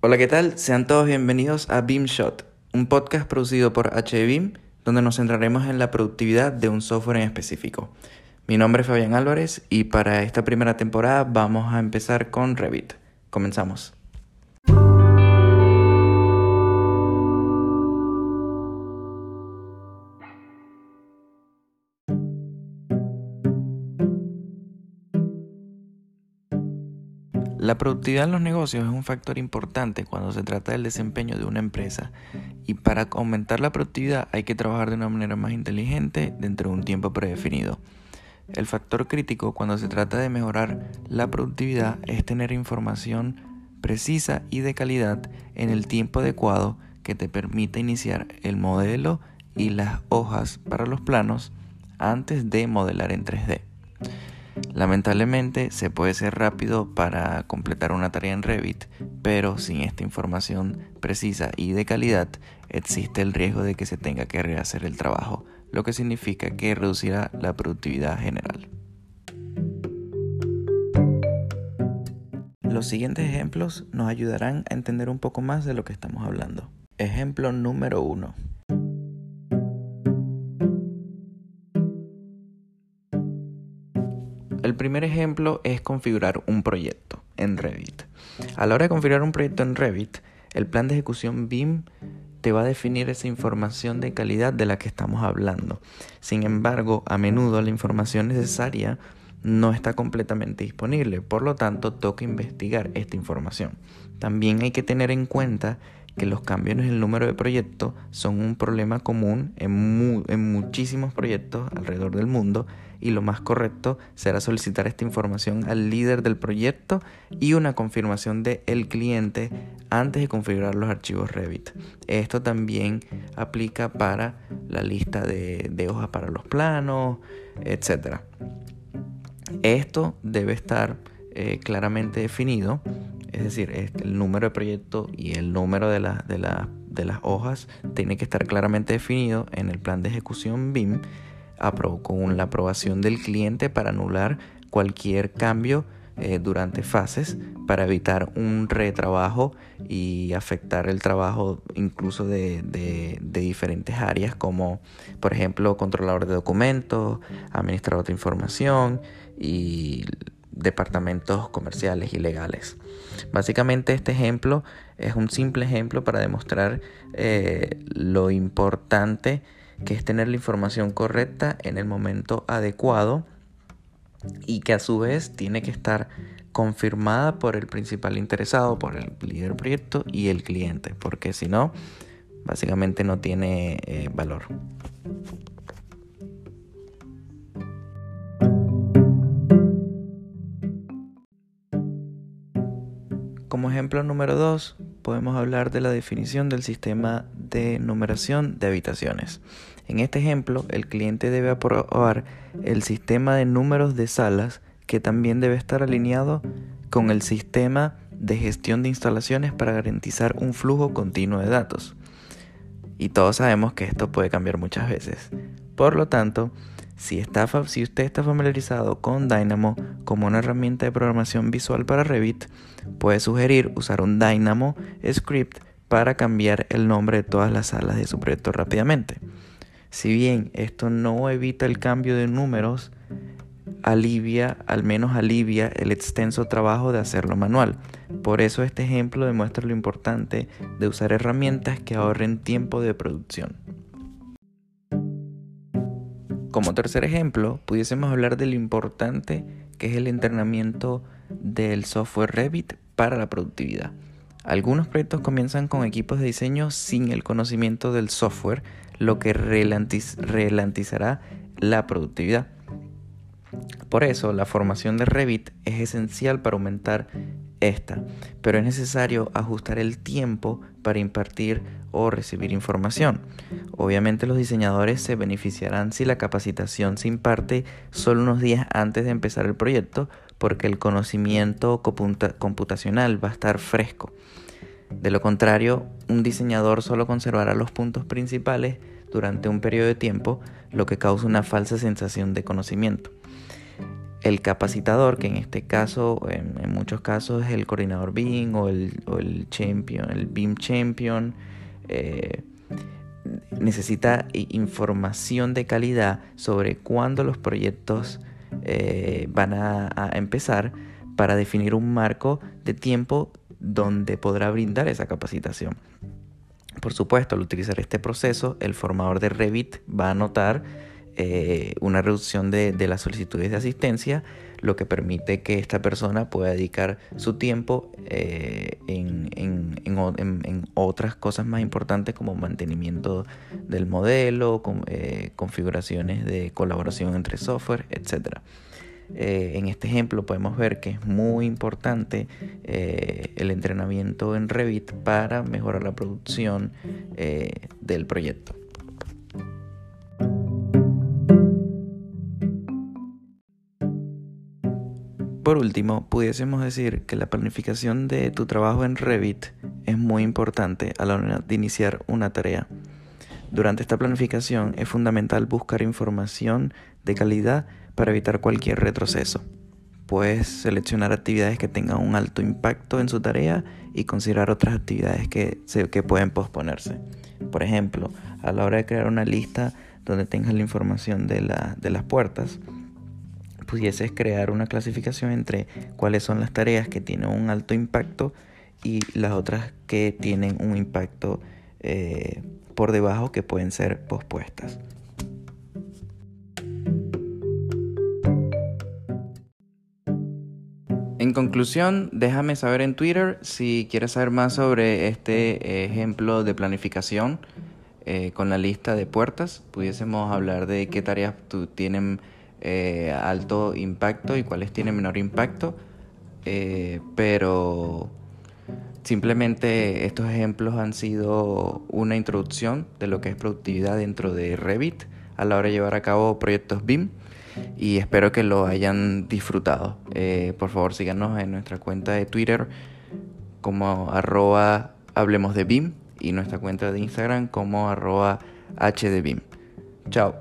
Hola, ¿qué tal? Sean todos bienvenidos a BeamShot, un podcast producido por HBeam, donde nos centraremos en la productividad de un software en específico. Mi nombre es Fabián Álvarez y para esta primera temporada vamos a empezar con Revit. Comenzamos. La productividad en los negocios es un factor importante cuando se trata del desempeño de una empresa y para aumentar la productividad hay que trabajar de una manera más inteligente dentro de un tiempo predefinido. El factor crítico cuando se trata de mejorar la productividad es tener información precisa y de calidad en el tiempo adecuado que te permita iniciar el modelo y las hojas para los planos antes de modelar en 3D. Lamentablemente se puede ser rápido para completar una tarea en Revit, pero sin esta información precisa y de calidad existe el riesgo de que se tenga que rehacer el trabajo, lo que significa que reducirá la productividad general. Los siguientes ejemplos nos ayudarán a entender un poco más de lo que estamos hablando. Ejemplo número 1. El primer ejemplo es configurar un proyecto en Revit. A la hora de configurar un proyecto en Revit, el plan de ejecución BIM te va a definir esa información de calidad de la que estamos hablando. Sin embargo, a menudo la información necesaria no está completamente disponible, por lo tanto toca investigar esta información. También hay que tener en cuenta que los cambios en el número de proyectos son un problema común en, en, muchísimos proyectos alrededor del mundo y lo más correcto será solicitar esta información al líder del proyecto y una confirmación del el cliente antes de configurar los archivos Revit. Esto también aplica para la lista de, de hojas para los planos, etc. Esto debe estar eh, claramente definido es decir, el número de proyecto y el número de, las hojas tiene que estar claramente definido en el plan de ejecución BIM con la aprobación del cliente para anular cualquier cambio eh, durante fases para evitar un retrabajo y afectar el trabajo incluso de, de, diferentes áreas como por ejemplo controlador de documentos, administrador de información y departamentos comerciales y legales. Básicamente este ejemplo es un simple ejemplo para demostrar eh, lo importante que es tener la información correcta en el momento adecuado y que a su vez tiene que estar confirmada por el principal interesado, por el líder proyecto y el cliente, porque si no, básicamente no tiene eh, valor. Como ejemplo número 2, podemos hablar de la definición del sistema de numeración de habitaciones. En este ejemplo, el cliente debe aprobar el sistema de números de salas que también debe estar alineado con el sistema de gestión de instalaciones para garantizar un flujo continuo de datos. Y todos sabemos que esto puede cambiar muchas veces. Por lo tanto, si, está, si usted está familiarizado con Dynamo como una herramienta de programación visual para Revit, puede sugerir usar un Dynamo script para cambiar el nombre de todas las salas de su proyecto rápidamente. Si bien esto no evita el cambio de números, alivia, al menos alivia el extenso trabajo de hacerlo manual. Por eso este ejemplo demuestra lo importante de usar herramientas que ahorren tiempo de producción. Como tercer ejemplo, pudiésemos hablar de lo importante que es el entrenamiento del software Revit para la productividad. Algunos proyectos comienzan con equipos de diseño sin el conocimiento del software, lo que ralentizará la productividad. Por eso, la formación de Revit es esencial para aumentar esta, pero es necesario ajustar el tiempo para impartir o recibir información. Obviamente los diseñadores se beneficiarán si la capacitación se imparte solo unos días antes de empezar el proyecto porque el conocimiento computacional va a estar fresco. De lo contrario, un diseñador solo conservará los puntos principales durante un periodo de tiempo, lo que causa una falsa sensación de conocimiento. El capacitador, que en este caso, en, muchos casos es el coordinador BIM o el, o el champion, el BIM champion, eh, necesita información de calidad sobre cuándo los proyectos eh, van a, empezar para definir un marco de tiempo donde podrá brindar esa capacitación. Por supuesto, al utilizar este proceso, el formador de Revit va a notar eh, una reducción de, las solicitudes de asistencia, lo que permite que esta persona pueda dedicar su tiempo eh, en, otras cosas más importantes como mantenimiento del modelo, eh, configuraciones de colaboración entre software, etc. en este ejemplo podemos ver que es muy importante el entrenamiento en Revit para mejorar la producción del proyecto. Por último, pudiésemos decir que la planificación de tu trabajo en Revit es muy importante a la hora de iniciar una tarea. Durante esta planificación es fundamental buscar información de calidad para evitar cualquier retroceso. Puedes seleccionar actividades que tengan un alto impacto en su tarea y considerar otras actividades que, que pueden posponerse. Por ejemplo, a la hora de crear una lista donde tengas la información de, de las puertas, pudieses crear una clasificación entre cuáles son las tareas que tienen un alto impacto y las otras que tienen un impacto eh, por debajo que pueden ser pospuestas. En conclusión, déjame saber en Twitter si quieres saber más sobre este ejemplo de planificación eh, con la lista de puertas. Pudiésemos hablar de qué tareas tienen eh, alto impacto y cuáles tienen menor impacto, eh, pero simplemente estos ejemplos han sido una introducción de lo que es productividad dentro de Revit a la hora de llevar a cabo proyectos BIM y espero que lo hayan disfrutado. Eh, por favor síganos en nuestra cuenta de Twitter como arroba hablemos de BIM y nuestra cuenta de Instagram como arroba HDBIM. Chao.